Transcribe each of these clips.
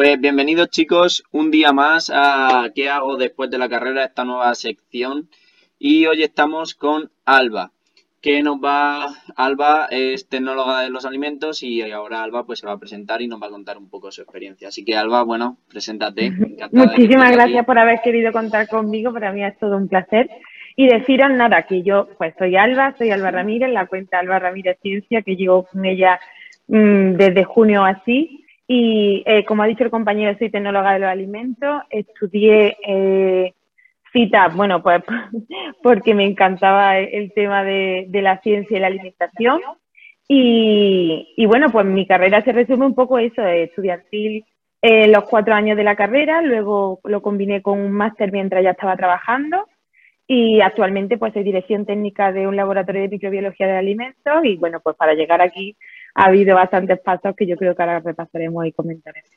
Pues bienvenidos chicos, un día más a ¿Qué hago después de la carrera? Esta nueva sección. Y hoy estamos con Alba, que nos va, Alba es tecnóloga de los alimentos y ahora Alba pues se va a presentar y nos va a contar un poco su experiencia. Así que Alba, bueno, preséntate. Muchísimas gracias por haber querido contar conmigo, para mí es todo un placer. Y deciros nada, que yo pues soy Alba, soy Alba Ramírez, la cuenta Alba Ramírez Ciencia, que llevo con ella mm, desde junio así y eh, como ha dicho el compañero, soy tecnóloga de los alimentos. Estudié eh, cita, bueno, pues porque me encantaba el tema de, la ciencia y la alimentación. Y, bueno, pues mi carrera se resume un poco eso, estudiantil eh, los cuatro años de la carrera, luego lo combiné con un máster mientras ya estaba trabajando y actualmente pues soy dirección técnica de un laboratorio de microbiología de alimentos y bueno, pues para llegar aquí ha habido bastantes pasos que yo creo que ahora repasaremos y comentaremos.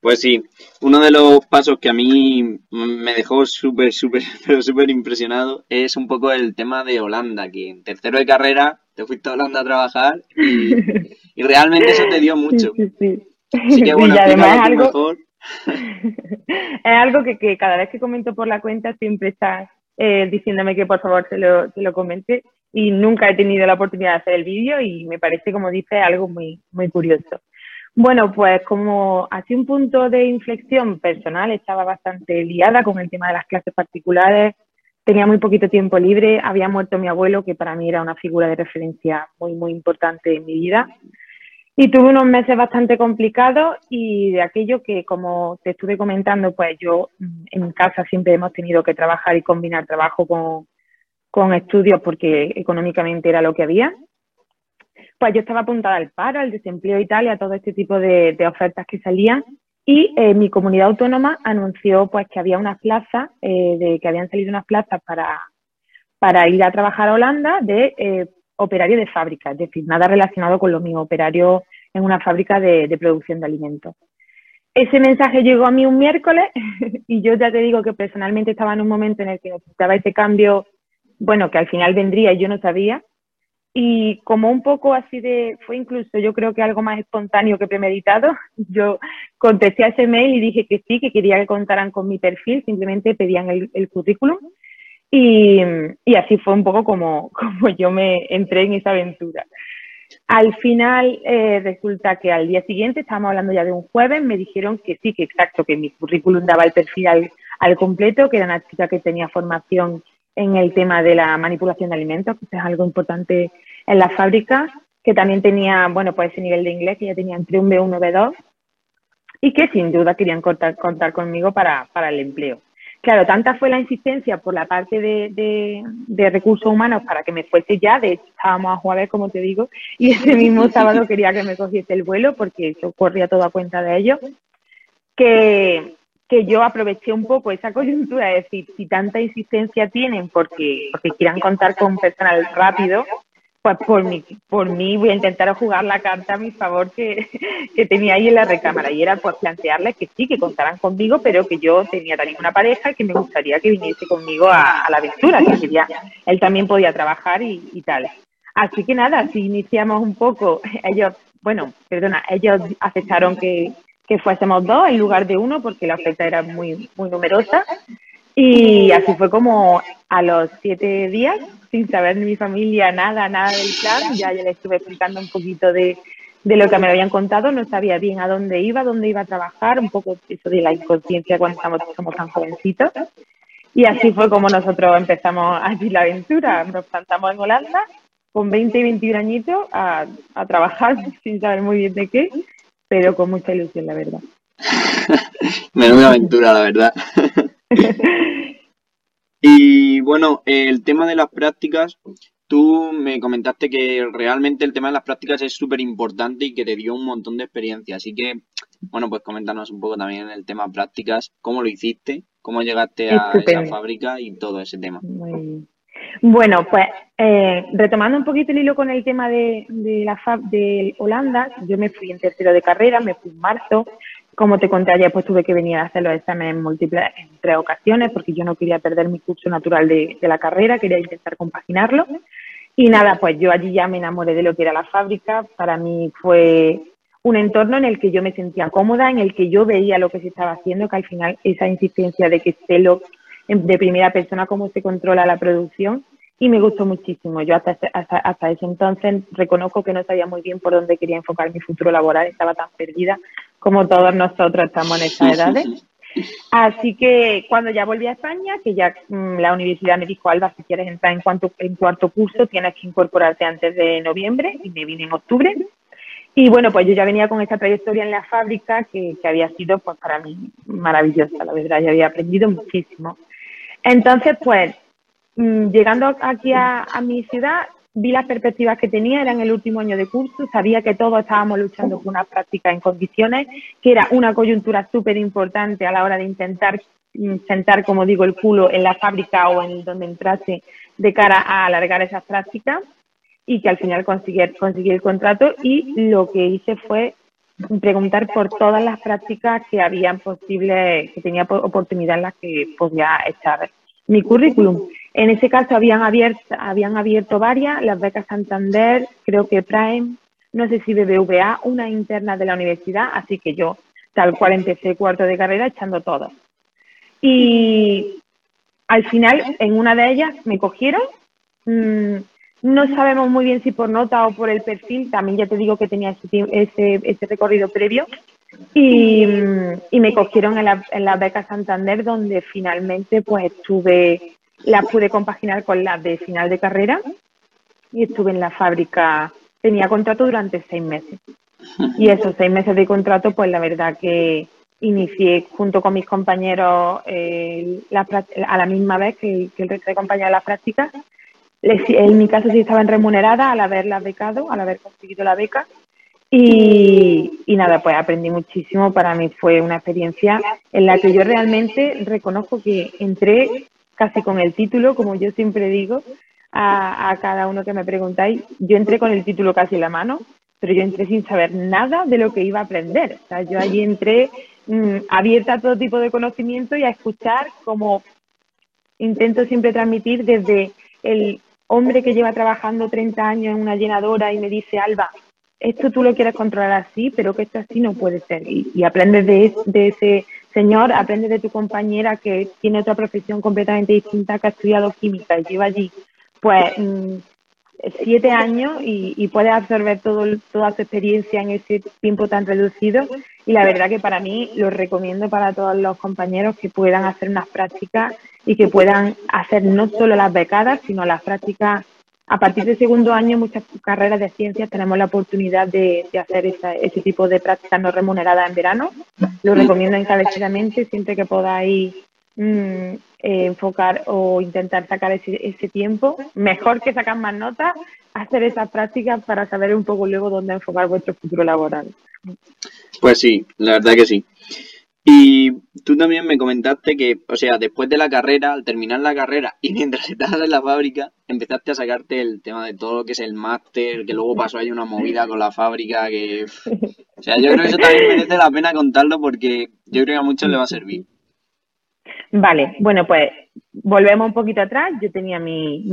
Pues sí, uno de los pasos que a mí me dejó súper, súper, pero súper impresionado es un poco el tema de Holanda, que en tercero de carrera te fuiste a Holanda a trabajar y, realmente eso te dio mucho. Sí, sí, Así que bueno, además es algo, mejor. es algo que, que, cada vez que comento por la cuenta siempre estás eh, diciéndome que por favor se lo, se lo comente y nunca he tenido la oportunidad de hacer el vídeo y me parece, como dice, algo muy, muy curioso. Bueno, pues como hace un punto de inflexión personal, estaba bastante liada con el tema de las clases particulares, tenía muy poquito tiempo libre, había muerto mi abuelo, que para mí era una figura de referencia muy, muy importante en mi vida. Y tuve unos meses bastante complicados y de aquello que, como te estuve comentando, pues yo mm, en casa siempre hemos tenido que trabajar y combinar trabajo con, con estudios porque económicamente era lo que había. Pues yo estaba apuntada al paro, al desempleo y tal, y a todo este tipo de, ofertas que salían. Y eh, mi comunidad autónoma anunció pues que había unas plazas, eh, de, que habían salido unas plazas para, para ir a trabajar a Holanda de eh, operario de fábrica, es decir, nada relacionado con lo mío, operario en una fábrica de, de producción de alimentos. Ese mensaje llegó a mí un miércoles y yo ya te digo que personalmente estaba en un momento en el que necesitaba ese cambio bueno, que al final vendría y yo no sabía. Y como un poco así de, fue incluso yo creo que algo más espontáneo que premeditado, yo contesté a ese mail y dije que sí, que quería que contaran con mi perfil, simplemente pedían el, currículum. Y, así fue un poco como, como yo me entré en esa aventura. Al final eh, resulta que al día siguiente, estábamos hablando ya de un jueves, me dijeron que sí, que exacto, que mi currículum daba el perfil al, al completo, que era una chica que tenía formación en el tema de la manipulación de alimentos, que es algo importante en las fábricas, que también tenía, bueno, pues ese nivel de inglés, que ya tenía entre un B1 y B2, y que sin duda querían contar, contar conmigo para, para, el empleo. Claro, tanta fue la insistencia por la parte de, de, recursos humanos para que me fuese ya, de hecho estábamos a jugar, como te digo, y ese mismo sábado quería que me cogiese el vuelo porque eso corría toda cuenta de ellos, que, que yo aproveché un poco esa coyuntura, es decir, si tanta insistencia tienen porque, porque quieran contar con personal rápido, pues por mí, por mí voy a intentar jugar la carta a mi favor que, que tenía ahí en la recámara y era pues plantearles que sí, que contaran conmigo, pero que yo tenía también una pareja que me gustaría que viniese conmigo a, la aventura, que sería, él también podía trabajar y, y tal. Así que nada, si iniciamos un poco, ellos, bueno, perdona, ellos aceptaron que, que fuésemos dos en lugar de uno porque la oferta era muy, muy numerosa. Y así fue como a los siete días, sin saber ni mi familia nada, nada del plan, ya, ya estuve explicando un poquito de, de lo que me habían contado, no sabía bien a dónde iba, dónde iba a trabajar, un poco eso de la inconsciencia cuando estamos, somos tan jovencitos. Y así fue como nosotros empezamos allí la aventura. Nos plantamos en Holanda con 20 y 21 añitos a, a trabajar sin saber muy bien de qué pero con mucha ilusión, la verdad. Menuda aventura, la verdad. y bueno, el tema de las prácticas, tú me comentaste que realmente el tema de las prácticas es súper importante y que te dio un montón de experiencia. Así que, bueno, pues coméntanos un poco también el tema prácticas, cómo lo hiciste, cómo llegaste a esa fábrica y todo ese tema. Muy bien. Bueno, pues eh, retomando un poquito el hilo con el tema de, la de Holanda, yo me fui en tercero de carrera, me fui en marzo. Como te conté ayer, pues tuve que venir a hacer los exámenes en múltiples en tres ocasiones porque yo no quería perder mi curso natural de, de la carrera, quería intentar compaginarlo. Y nada, pues yo allí ya me enamoré de lo que era la fábrica. Para mí fue un entorno en el que yo me sentía cómoda, en el que yo veía lo que se estaba haciendo, que al final esa insistencia de que sé lo de primera persona cómo se controla la producción y me gustó muchísimo. Yo hasta, hasta, hasta ese entonces reconozco que no sabía muy bien por dónde quería enfocar mi futuro laboral, estaba tan perdida como todos nosotros estamos en esas edades. Así que cuando ya volví a España, que ya mm, la universidad me dijo, Alba, si quieres entrar en, cuanto, en cuarto curso, tienes que incorporarte antes de noviembre, y me vine en octubre. Y bueno, pues yo ya venía con esta trayectoria en la fábrica que, que había sido pues para mí maravillosa, la verdad, ya había aprendido muchísimo. Entonces, pues, mm, llegando aquí a, mi ciudad, vi las perspectivas que tenía, era en el último año de curso, sabía que todos estábamos luchando por una práctica en condiciones, que era una coyuntura súper importante a la hora de intentar mm, sentar, como digo, el culo en la fábrica o en donde entrase de cara a alargar esas prácticas y que al final conseguí, conseguir el contrato y lo que hice fue preguntar por todas las prácticas que habían posible, que tenía oportunidad en las que podía echar mi currículum. En ese caso habían abierto, habían abierto varias, las becas Santander, creo que Prime, no sé si BBVA, una interna de la universidad, así que yo tal cual empecé cuarto de carrera echando todo. Y al final, en una de ellas me cogieron. Mm, no sabemos muy bien si por nota o por el perfil, también ya te digo que tenía ese, ese, recorrido previo. Y, me cogieron en la, en la beca Santander, donde finalmente pues estuve la pude compaginar con la de final de carrera y estuve en la fábrica, tenía contrato durante seis meses. Y esos seis meses de contrato, pues la verdad que inicié junto con mis compañeros eh, a la misma vez que, el resto de compañeros de las prácticas. En mi caso sí estaban remuneradas al haberla becado, al haber conseguido la beca. Y, y, nada, pues aprendí muchísimo. Para mí fue una experiencia en la que yo realmente reconozco que entré casi con el título, como yo siempre digo a, cada uno que me preguntáis, yo entré con el título casi en la mano, pero yo entré sin saber nada de lo que iba a aprender. O sea, yo allí entré mm, abierta a todo tipo de conocimiento y a escuchar como intento siempre transmitir desde el hombre que lleva trabajando 30 años en una llenadora y me dice, Alba, esto tú lo quieres controlar así, pero que esto así no puede ser. Y, aprendes de, de ese Señor, aprende de tu compañera que tiene otra profesión completamente distinta, que ha estudiado química y lleva allí pues mm, siete años y, y puede absorber todo, toda su experiencia en ese tiempo tan reducido. Y la verdad que para mí lo recomiendo para todos los compañeros que puedan hacer unas prácticas y que puedan hacer no solo las becadas, sino las prácticas a partir del segundo año, muchas carreras de ciencias tenemos la oportunidad de, hacer ese tipo de prácticas no remuneradas en verano. Lo recomiendo encarecidamente siempre que podáis mm, eh, enfocar o intentar sacar ese, ese, tiempo. Mejor que sacar más notas, hacer esas prácticas para saber un poco luego dónde enfocar vuestro futuro laboral. Pues sí, la verdad que sí. Y tú también me comentaste que, o sea, después de la carrera, al terminar la carrera y mientras estabas en la fábrica, empezaste a sacarte el tema de todo lo que es el máster, que luego pasó ahí una movida con la fábrica, que... O sea, yo creo que eso también merece la pena contarlo porque yo creo que a muchos le va a servir. Vale, bueno, pues volvemos un poquito atrás. Yo tenía mi,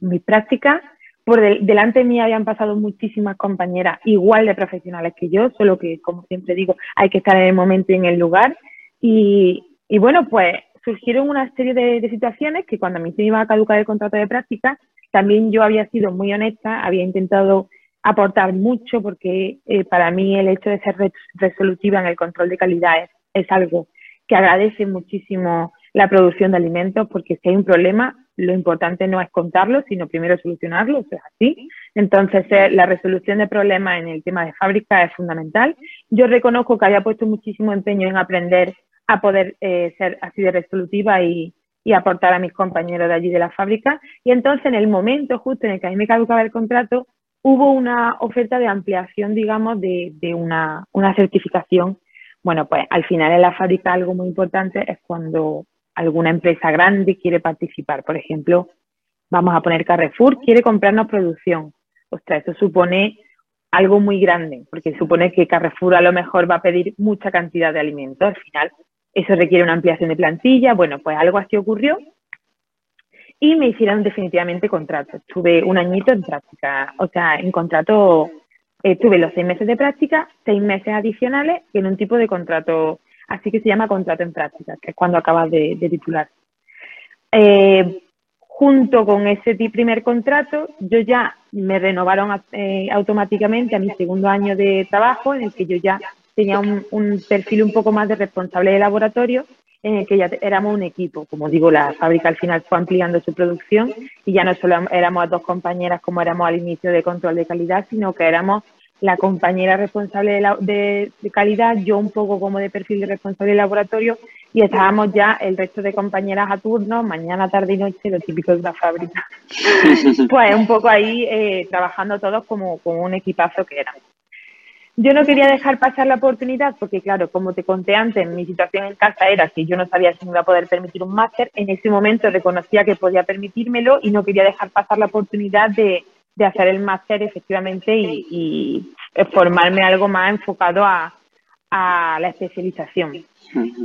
mi, práctica por delante de mí habían pasado muchísimas compañeras igual de profesionales que yo, solo que, como siempre digo, hay que estar en el momento y en el lugar. Y, bueno, pues surgieron una serie de, situaciones que cuando a mí se iba a caducar el contrato de práctica, también yo había sido muy honesta, había intentado aportar mucho porque eh, para mí el hecho de ser resolutiva en el control de calidad es, es algo que agradece muchísimo la producción de alimentos porque si hay un problema lo importante no es contarlo, sino primero solucionarlo, eso es así. Entonces, eh, la resolución de problemas en el tema de fábrica es fundamental. Yo reconozco que había puesto muchísimo empeño en aprender a poder eh, ser así de resolutiva y, aportar a mis compañeros de allí de la fábrica. Y entonces, en el momento justo en el que a mí me caducaba el contrato, hubo una oferta de ampliación, digamos, de, de una, una certificación. Bueno, pues al final en la fábrica algo muy importante es cuando alguna empresa grande quiere participar. Por ejemplo, vamos a poner Carrefour, quiere comprarnos producción. Ostras, eso supone algo muy grande, porque supone que Carrefour a lo mejor va a pedir mucha cantidad de alimentos. Al final, eso requiere una ampliación de plantilla. Bueno, pues algo así ocurrió y me hicieron definitivamente contrato. Estuve un añito en práctica, o sea, en contrato eh, tuve los seis meses de práctica, seis meses adicionales en un tipo de contrato, así que se llama contrato en práctica, que es cuando acabas de, titular. Eh, junto con ese primer contrato, yo ya me renovaron eh, automáticamente a mi segundo año de trabajo, en el que yo ya tenía un, un perfil un poco más de responsable de laboratorio en el que ya éramos un equipo. Como digo, la fábrica al final fue ampliando su producción y ya no solo éramos dos compañeras como éramos al inicio de control de calidad, sino que éramos la compañera responsable de, calidad, yo un poco como de perfil de responsable de laboratorio y estábamos ya el resto de compañeras a turno, mañana, tarde y noche, lo típico de la fábrica. pues un poco ahí eh, trabajando todos como, como un equipazo que éramos. Yo no quería dejar pasar la oportunidad porque, claro, como te conté antes, mi situación en casa era que yo no sabía si me iba a poder permitir un máster. En ese momento reconocía que podía permitírmelo y no quería dejar pasar la oportunidad de, hacer el máster efectivamente y, formarme algo más enfocado a, a la especialización.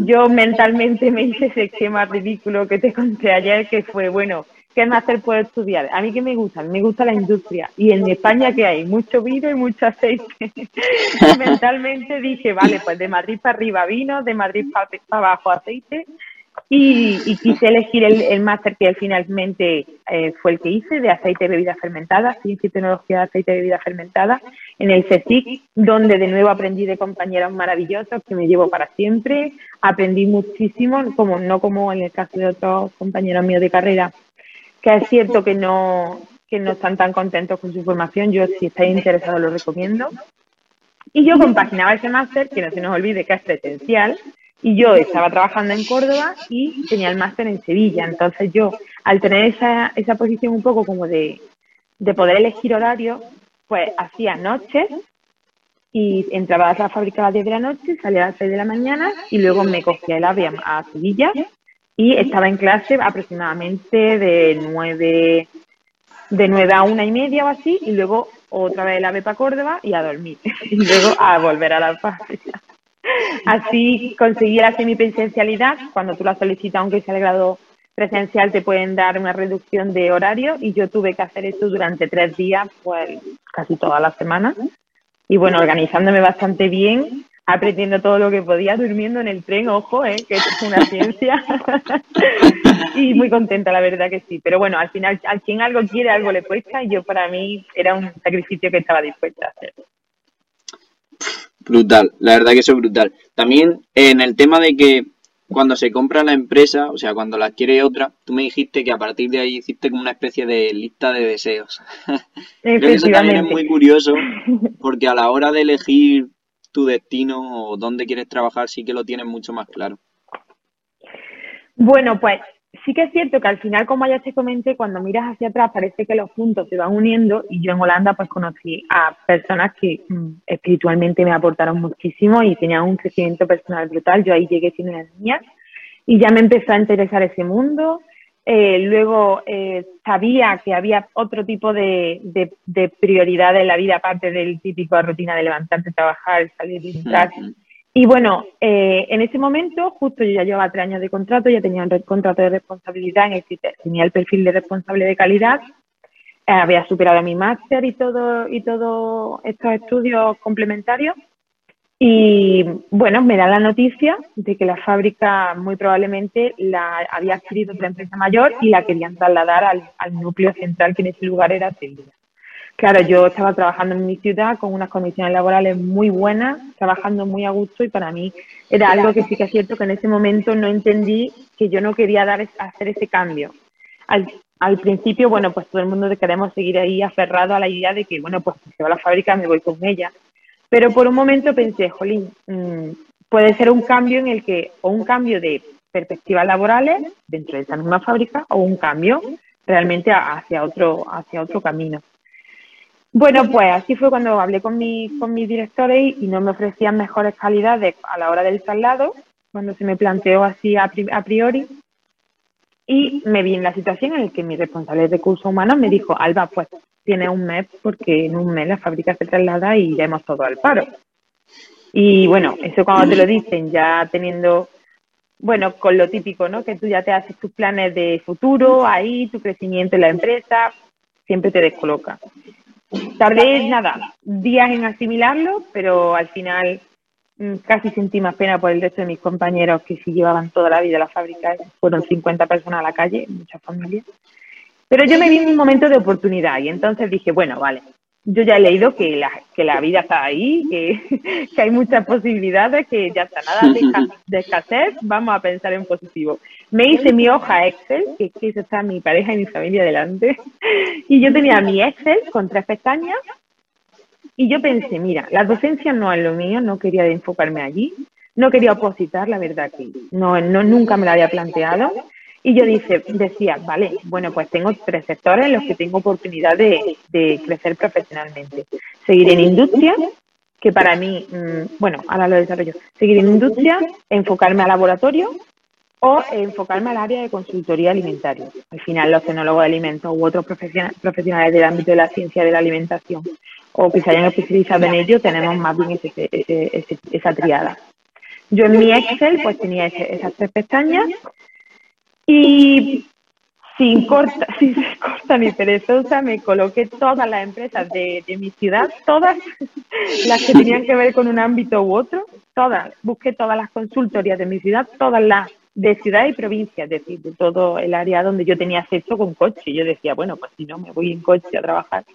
Yo mentalmente me hice ese esquema ridículo que te conté ayer, que fue, bueno, ¿qué máster puedo estudiar? A mí que me gusta, me gusta la industria. Y en España que hay mucho vino y mucho aceite. mentalmente dije, vale, pues de Madrid para arriba vino, de Madrid para, abajo aceite. Y, quise elegir el, máster que finalmente eh, fue el que hice de aceite de bebida fermentada, ciencia y tecnología de aceite de bebida fermentada, en el CETIC, donde de nuevo aprendí de compañeros maravillosos que me llevo para siempre. Aprendí muchísimo, como no como en el caso de otros compañeros míos de carrera, que es cierto que no, que no están tan contentos con su formación. Yo, si estáis interesados, lo recomiendo. Y yo compaginaba ese máster, que no se nos olvide que es presencial, y yo estaba trabajando en Córdoba y tenía el máster en Sevilla. Entonces yo, al tener esa, esa posición un poco como de, de poder elegir horario, pues hacía noches y entraba a la fábrica a las 10 de la noche, salía a las 6 de la mañana y luego me cogía el avión a Sevilla y estaba en clase aproximadamente de nueve, de nueve a una y media o así, y luego otra vez la ave para Córdoba y a dormir, y luego a volver a la fábrica. Así conseguí la semipresencialidad, cuando tú la solicitas, aunque sea el grado presencial, te pueden dar una reducción de horario, y yo tuve que hacer eso durante tres días, pues casi toda la semana. Y bueno, organizándome bastante bien, aprendiendo todo lo que podía, durmiendo en el tren, ojo, ¿eh? que es una ciencia. y muy contenta, la verdad que sí. Pero bueno, al final, al quien algo quiere, algo le cuesta, y yo para mí era un sacrificio que estaba dispuesta a hacer. Brutal, la verdad que eso es brutal. También en el tema de que cuando se compra la empresa, o sea, cuando la adquiere otra, tú me dijiste que a partir de ahí hiciste como una especie de lista de deseos. Creo que eso también es muy curioso, porque a la hora de elegir tu destino o dónde quieres trabajar sí que lo tienes mucho más claro. Bueno, pues sí que es cierto que al final, como ya te comenté, cuando miras hacia atrás parece que los puntos se van uniendo y yo en Holanda pues conocí a personas que mm, espiritualmente me aportaron muchísimo y tenían un crecimiento personal brutal. Yo ahí llegué siendo una niña y ya me empezó a interesar ese mundo. Eh, luego eh, sabía que había otro tipo de, de, prioridad en la vida, aparte del típico rutina de levantarte, trabajar, salir y entrar. Y bueno, eh, en ese momento, justo yo ya llevaba tres años de contrato, ya tenía un contrato de responsabilidad en el que tenía el perfil de responsable de calidad, había superado mi máster y todo y todos estos estudios complementarios y bueno, me da la noticia de que la fábrica muy probablemente la había adquirido otra empresa mayor y la querían trasladar al, núcleo central que en ese lugar era Sevilla. Claro, yo estaba trabajando en mi ciudad con unas condiciones laborales muy buenas, trabajando muy a gusto y para mí era algo que sí que es cierto que en ese momento no entendí que yo no quería dar hacer ese cambio. Al, principio, bueno, pues todo el mundo queremos seguir ahí aferrado a la idea de que, bueno, pues si se va la fábrica me voy con ella. Pero por un momento pensé, jolín, mm, puede ser un cambio en el que, o un cambio de perspectivas laborales dentro de esa misma fábrica, o un cambio realmente hacia otro, hacia otro camino. Bueno, pues así fue cuando hablé con, mi, con mis directores y no me ofrecían mejores calidades a la hora del traslado, cuando se me planteó así a, priori. Y me vi en la situación en la que mi responsable de recursos humanos me dijo, Alba, pues tiene un mes porque en un mes la fábrica se traslada y ya hemos todo al paro. Y bueno, eso cuando te lo dicen, ya teniendo, bueno, con lo típico, ¿no? Que tú ya te haces tus planes de futuro, ahí, tu crecimiento en la empresa, siempre te descoloca. Tardé nada, días en asimilarlo, pero al final mm, casi sentí más pena por el resto de mis compañeros que sí llevaban toda la vida a la fábrica. Fueron 50 personas a la calle, muchas familias. Pero yo me vi en un momento de oportunidad y entonces dije, bueno, vale, yo ya he leído que la, que la vida está ahí, que, que hay muchas posibilidades, que ya está nada de, escasez, vamos a pensar en positivo. Me hice mi hoja Excel, que, que está mi pareja y mi familia delante, y yo tenía mi Excel con tres pestañas, y yo pensé, mira, la docencia no es lo mío, no quería enfocarme allí, no quería opositar, la verdad que no, no nunca me la había planteado, y yo dice, decía, vale, bueno, pues tengo tres sectores en los que tengo oportunidad de, crecer profesionalmente. Seguir en industria, que para mí, mm, bueno, ahora lo desarrollo, seguir en industria, enfocarme a laboratorio o enfocarme al área de consultoría alimentaria. Al final, los tecnólogos de alimentos u otros profesionales del ámbito de la ciencia de la alimentación o que se hayan especializado en ello, tenemos más bien esa triada. Yo en mi Excel pues tenía esas tres pestañas y sin corta, sin ser corta ni perezosa, me coloqué todas las empresas de, mi ciudad, todas las que tenían que ver con un ámbito u otro, todas. Busqué todas las consultorías de mi ciudad, todas las de ciudad y provincia, es decir, de todo el área donde yo tenía acceso con coche. Yo decía, bueno, pues si no, me voy en coche a trabajar.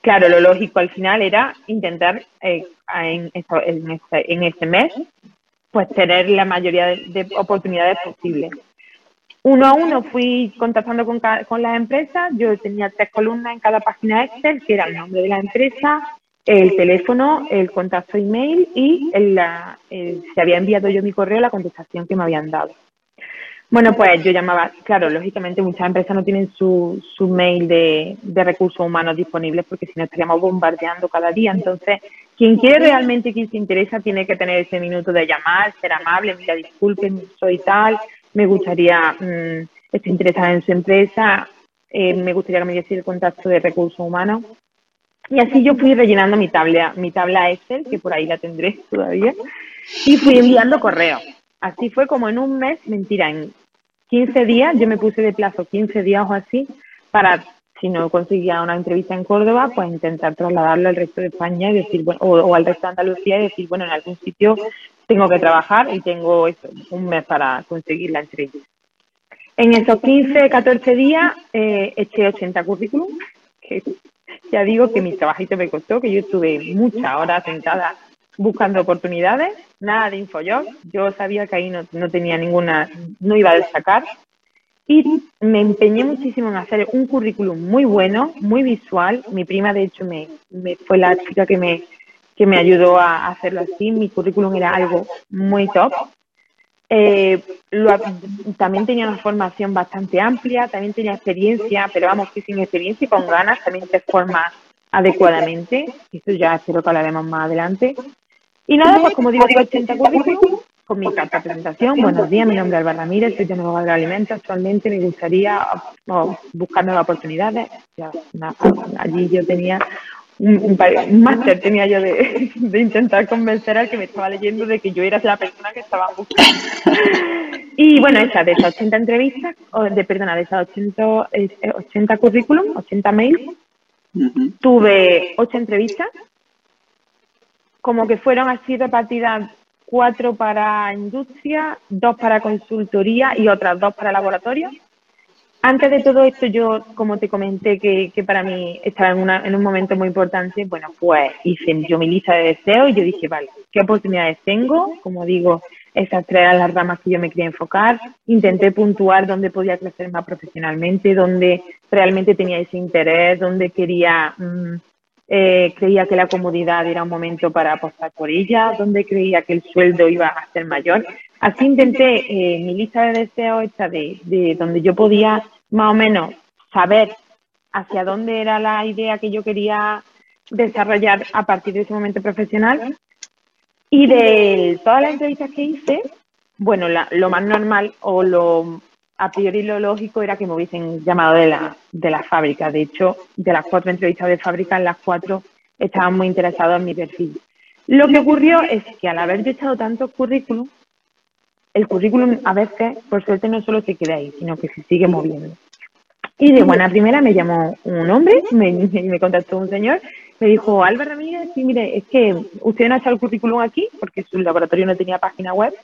Claro, lo lógico al final era intentar eh, en, en, este, en este mes pues tener la mayoría de oportunidades posibles uno a uno fui contactando con, con las empresas. Yo tenía tres columnas en cada página Excel, que era el nombre de la empresa, el teléfono, el contacto email y el, si había enviado yo mi correo, la contestación que me habían dado. Bueno, pues yo llamaba, claro, lógicamente muchas empresas no tienen su, su mail de, de recursos humanos disponibles porque si no estaríamos bombardeando cada día. Entonces, quien quiere realmente, quien se interesa, tiene que tener ese minuto de llamar, ser amable, mira, disculpen, soy tal, me gustaría, mm, estar interesada en su empresa, eh, me gustaría que me diese el contacto de recursos humanos. Y así yo fui rellenando mi tabla, mi tabla Excel, que por ahí la tendré todavía, y fui enviando correos. Así fue como en un mes, mentira, en 15 días, yo me puse de plazo 15 días o así, para, si no conseguía una entrevista en Córdoba, pues intentar trasladarlo al resto de España y decir, bueno, o, al resto de Andalucía y decir, bueno, en algún sitio tengo que trabajar y tengo un mes para conseguir la entrevista. En esos 15, 14 días eh, eché 80 currículum, que ya digo que mi trabajito me costó, que yo estuve muchas horas sentada buscando oportunidades, nada de InfoJob, yo sabía que ahí no, no tenía ninguna, no iba a destacar, y me empeñé muchísimo en hacer un currículum muy bueno, muy visual. Mi prima, de hecho, me, me fue la chica que me, que me ayudó a hacerlo así. Mi currículum era algo muy top. Eh, también tenía una formación bastante amplia, también tenía experiencia, pero vamos, que sin experiencia y con ganas también te formas adecuadamente. Esto ya espero que hablaremos más adelante. Y nada, pues como digo, 80 currículum con mi carta de presentación. Buenos días, mi nombre es Alba Ramírez, soy de Nuevo Agroalimentos. Actualmente me gustaría buscar nuevas oportunidades. allí yo tenía un, máster tenía yo de, intentar convencer al que me estaba leyendo de que yo era la persona que estaba buscando. Y bueno, esa, de esas 80 entrevistas, o de, perdona, de esas 80, 80 eh, currículum, 80 mails, tuve 8 entrevistas, como que fueron así repartidas cuatro para industria, dos para consultoría y otras dos para laboratorio. Antes de todo esto, yo, como te comenté, que, para mí estaba en, una, en un momento muy importante, bueno, pues hice yo mi lista de deseos y yo dije, vale, ¿qué oportunidades tengo? Como digo, esas tres eran las ramas que yo me quería enfocar. Intenté puntuar dónde podía crecer más profesionalmente, dónde realmente tenía ese interés, dónde quería mm, eh, creía que la comodidad era un momento para apostar por ella, donde creía que el sueldo iba a ser mayor. Así intenté eh, mi lista de deseos esta de donde yo podía más o menos saber hacia dónde era la idea que yo quería desarrollar a partir de ese momento profesional. Y de todas las entrevistas que hice, bueno, lo más normal o lo a priori lo lógico era que me hubiesen llamado de la, de la fábrica. De hecho, de las cuatro entrevistas de fábrica, las cuatro estaban muy interesados en mi perfil. Lo que ocurrió es que al haber yo echado tantos currículum, el currículum a veces, por suerte, no solo se queda ahí, sino que se sigue moviendo. Y de buena primera me llamó un hombre, me, me contactó un señor, me dijo, Álvaro Ramírez, sí, mire, es que usted no ha echado el currículum aquí porque su laboratorio no tenía página web,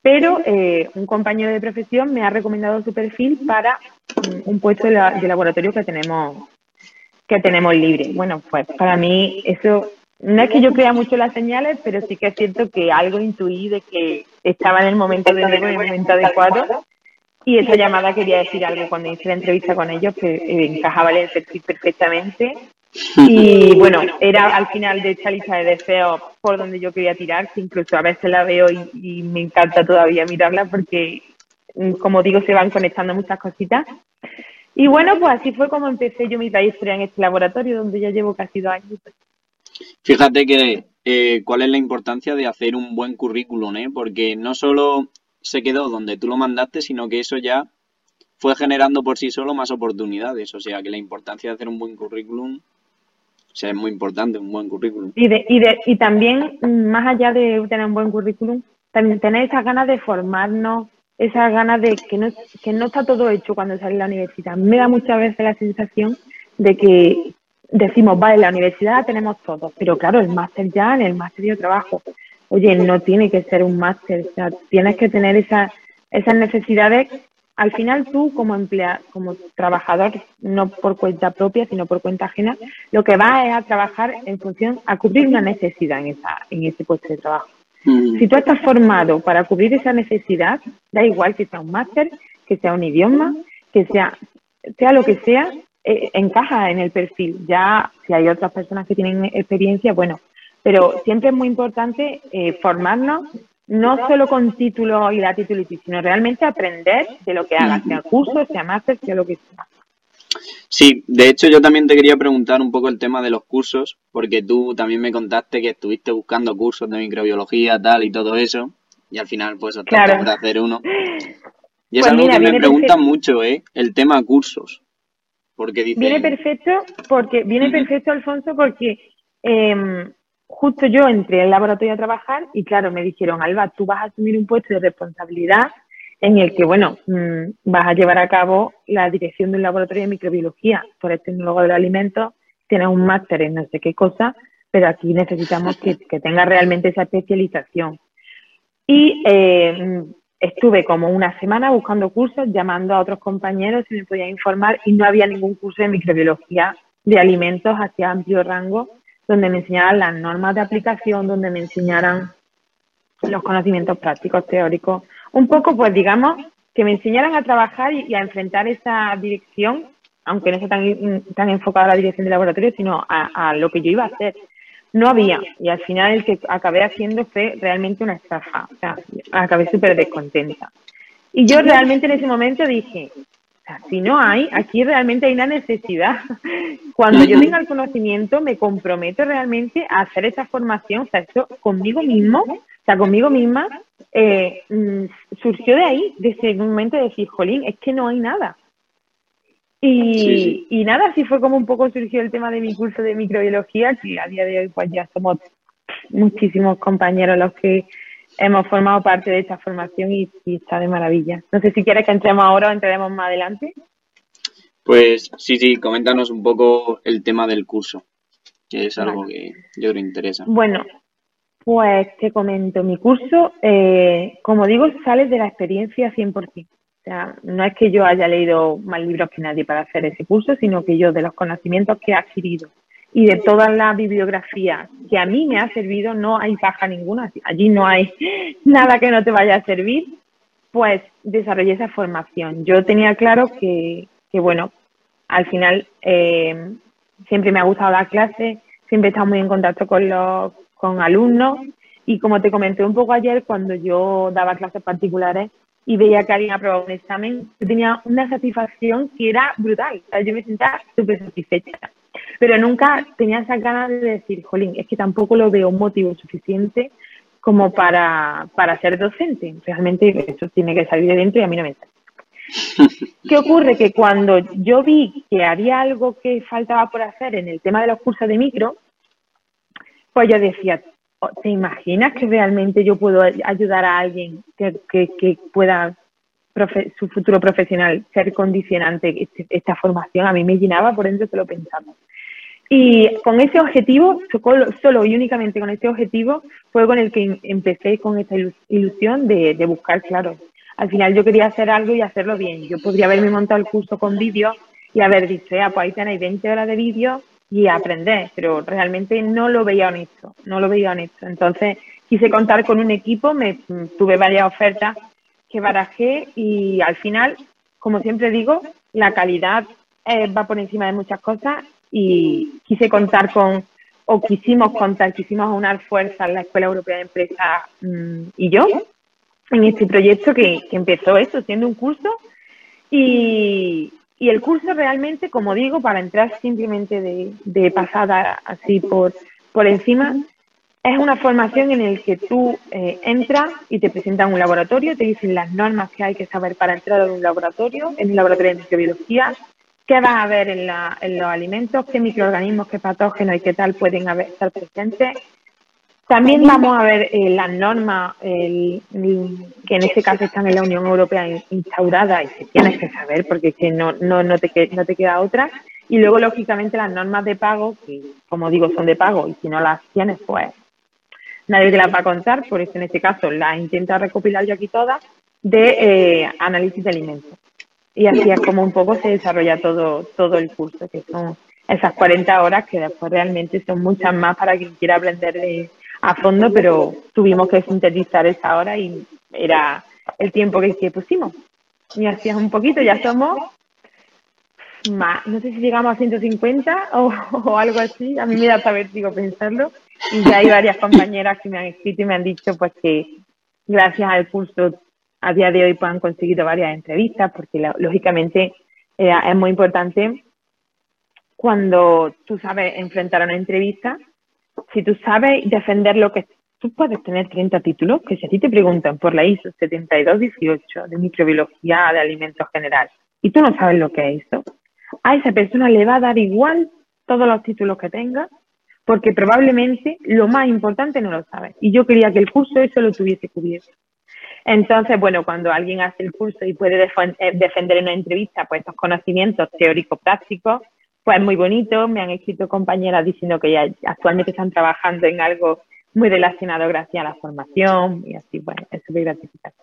pero eh, un compañero de profesión me ha recomendado su perfil para un puesto de, laboratorio que tenemos que tenemos libre. Bueno, pues para mí eso no es que yo crea mucho las señales, pero sí que es cierto que algo intuí de que estaba en el momento de nuevo, en el momento adecuado y esa llamada quería decir algo cuando hice la entrevista con ellos que eh, encajaba el perfil perfectamente. Y bueno, era al final de esta lista de deseos por donde yo quería tirar, que incluso a veces la veo y, me encanta todavía mirarla porque, mm, como digo, se van conectando muchas cositas. Y bueno, pues así fue como empecé yo mi trayectoria en este laboratorio, donde ya llevo casi dos años. Fíjate que eh, cuál es la importancia de hacer un buen currículum, ¿eh? porque no solo se quedó donde tú lo mandaste, sino que eso ya fue generando por sí solo más oportunidades. O sea que la importancia de hacer un buen currículum o sea, es muy importante, un buen currículum. Y, de, y, de, y también, más allá de tener un buen currículum, también tener esas ganas de formarnos, esas ganas de que no, que no está todo hecho cuando sale la universidad. Me da muchas veces la sensación de que decimos, vale, la universidad tenemos todo, pero claro, el máster ya, en el máster yo trabajo oye, no tiene que ser un máster, o sea, tienes que tener esa, esas necesidades. Al final tú como empleado, como trabajador, no por cuenta propia, sino por cuenta ajena, lo que vas es a trabajar en función a cubrir una necesidad en, esa, en ese puesto de trabajo. Mm. Si tú estás formado para cubrir esa necesidad, da igual que sea un máster, que sea un idioma, que sea, sea lo que sea, eh, encaja en el perfil. Ya si hay otras personas que tienen experiencia, bueno, pero siempre es muy importante eh, formarnos, no solo con título y la titulitis, sino realmente aprender de lo que hagas, sea curso, sea máster, sea lo que sea. Sí, de hecho yo también te quería preguntar un poco el tema de los cursos, porque tú también me contaste que estuviste buscando cursos de microbiología, tal y todo eso, y al final pues optaste por hacer uno. Y es pues algo que me preguntan mucho, ¿eh? El tema cursos. Porque Viene perfecto, porque viene perfecto, Alfonso, porque eh, justo yo entré al laboratorio a trabajar y claro, me dijeron, Alba, tú vas a asumir un puesto de responsabilidad en el que, bueno, mm, vas a llevar a cabo la dirección de un laboratorio de microbiología. Por el tecnólogo los alimentos, tienes un máster en no sé qué cosa, pero aquí necesitamos que, que tenga realmente esa especialización. Y eh, estuve como una semana buscando cursos, llamando a otros compañeros si me podían informar y no había ningún curso de microbiología de alimentos hacia amplio rango donde me enseñaran las normas de aplicación, donde me enseñaran los conocimientos prácticos, teóricos. Un poco, pues digamos, que me enseñaran a trabajar y, a enfrentar esa dirección, aunque no sea tan, tan enfocada a la dirección del laboratorio, sino a, lo que yo iba a hacer. No había, y al final el que acabé haciendo fue realmente una estafa, o sea, acabé súper descontenta. Y yo realmente en ese momento dije, si no hay, aquí realmente hay una necesidad. Cuando yo tenga el conocimiento, me comprometo realmente a hacer esa formación, o sea, esto conmigo mismo, o sea, conmigo misma, eh, mm, surgió de ahí, de ese momento de decir, jolín, es que no hay nada. Y, y nada, así fue como un poco surgió el tema de mi curso de microbiología, que a día de hoy pues ya somos muchísimos compañeros los que hemos formado parte de esta formación y, está de maravilla. No sé si quieres que entremos ahora o entremos más adelante. Pues sí, sí, coméntanos un poco el tema del curso, que es algo que yo creo interesa. Bueno, pues te comento, mi curso, eh, como digo, sale de la experiencia 100%. O sea, no es que yo haya leído más libros que nadie para hacer ese curso, sino que yo de los conocimientos que he adquirido y de toda la bibliografía que a mí me ha servido, no hay baja ninguna, allí no hay nada que no te vaya a servir, pues desarrollé esa formación. Yo tenía claro que, que bueno, al final eh, siempre me ha gustado la clase, siempre he estado muy en contacto con los con alumnos y como te comenté un poco ayer, cuando yo daba clases particulares y veía que alguien aprobado un examen, yo tenía una satisfacción que era brutal. yo me sentía súper satisfecha pero nunca tenía esa ganas de decir, jolín, es que tampoco lo veo motivo suficiente como para, para ser docente. Realmente eso tiene que salir de dentro y a mí no me sale. ¿Qué ocurre? Que cuando yo vi que había algo que faltaba por hacer en el tema de los cursos de micro, pues yo decía, ¿te imaginas que realmente yo puedo ayudar a alguien que, que, que pueda su futuro profesional ser condicionante este, esta formación, a mí me llenaba, por dentro se lo pensamos. Y con ese objetivo, solo y únicamente con ese objetivo, fue con el que empecé con esta ilusión de, de buscar, claro. Al final yo quería hacer algo y hacerlo bien. Yo podría haberme montado el curso con vídeos y haber dicho, ya, pues ahí tenéis 20 horas de vídeo y aprender, pero realmente no lo veía honesto, no lo veía honesto. Entonces quise contar con un equipo, me tuve varias ofertas que barajé y al final, como siempre digo, la calidad eh, va por encima de muchas cosas y quise contar con, o quisimos contar, quisimos unar fuerzas la Escuela Europea de Empresas mm, y yo en este proyecto que, empezó eso, siendo un curso y, y, el curso realmente, como digo, para entrar simplemente de, pasada así por, por encima, es una formación en la que tú eh, entras y te presentan un laboratorio, te dicen las normas que hay que saber para entrar en un laboratorio, en un laboratorio de microbiología, qué vas a ver en, los alimentos, qué microorganismos, qué patógenos y qué tal pueden haber, estar presentes. También vamos a ver eh, las normas que en este caso están en la Unión Europea instauradas y que tienes que saber porque es que no, no, no, te, no te queda otra. Y luego, lógicamente, las normas de pago, que como digo, son de pago y si no las tienes, pues nadie te las va a contar, por eso en este caso las intento recopilar yo aquí todas, de eh, análisis de alimentos. Y así es como un poco se desarrolla todo, todo el curso, que son esas 40 horas que después realmente son muchas más para quien quiera aprender a fondo, pero tuvimos que sintetizar esa hora y era el tiempo que, pusimos. Y así es un poquito, ya somos más, no sé si llegamos a 150 o, o algo así, a mí me da saber, digo, pensarlo, y ya hay varias compañeras que me han escrito y me han dicho pues que gracias al curso a día de hoy pues han conseguido varias entrevistas porque lógicamente eh, es muy importante cuando tú sabes enfrentar a una entrevista, si tú sabes defender lo que tú puedes tener 30 títulos, que si a ti te preguntan por la ISO 7218 de microbiología de alimentos general y tú no sabes lo que es eso, a esa persona le va a dar igual todos los títulos que tenga porque probablemente lo más importante no lo sabe. Y yo quería que el curso eso lo tuviese cubierto. Entonces, bueno, cuando alguien hace el curso y puede eh, defender en una entrevista pues estos conocimientos teóricos prácticos, pues es muy bonito. Me han escrito compañeras diciendo que ya actualmente están trabajando en algo muy relacionado gracias a la formación y así, bueno, es súper gratificante.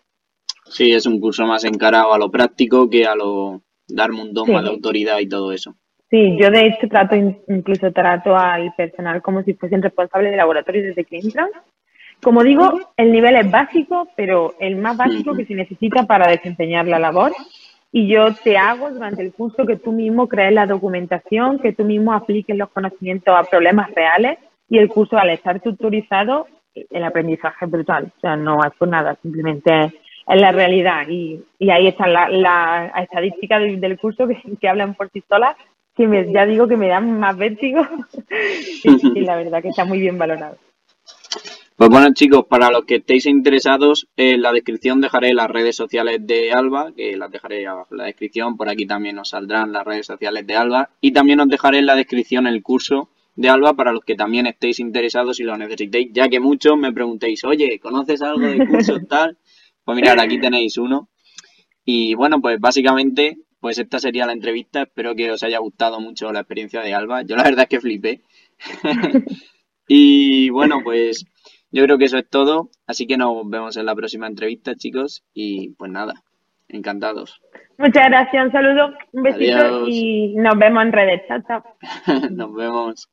Sí, es un curso más encarado a lo práctico que a lo darme un dogma de autoridad y todo eso. Sí, yo de hecho trato, incluso trato al personal como si fuesen responsables de laboratorio desde que entran. Como digo, el nivel es básico, pero el más básico que se necesita para desempeñar la labor. Y yo te hago durante el curso que tú mismo crees la documentación, que tú mismo apliques los conocimientos a problemas reales. Y el curso, al estar tutorizado, el aprendizaje es brutal. O sea, no es por nada, simplemente es la realidad. Y, y ahí están las la estadísticas del, curso que, hablan por sí solas que ya digo que me dan más vértigo. y la verdad que está muy bien valorado. Pues bueno chicos, para los que estéis interesados, en la descripción dejaré las redes sociales de Alba, que las dejaré abajo en la descripción, por aquí también os saldrán las redes sociales de Alba, y también os dejaré en la descripción el curso de Alba para los que también estéis interesados y lo necesitéis, ya que muchos me preguntéis, oye, ¿conoces algo de cursos tal? Pues mirad, aquí tenéis uno. Y bueno, pues básicamente pues esta sería la entrevista. Espero que os haya gustado mucho la experiencia de Alba. Yo la verdad es que flipé. y bueno, pues yo creo que eso es todo. Así que nos vemos en la próxima entrevista, chicos. Y pues nada, encantados. Muchas gracias, un saludo, un besito y nos vemos en redes. Chao, chao. nos vemos.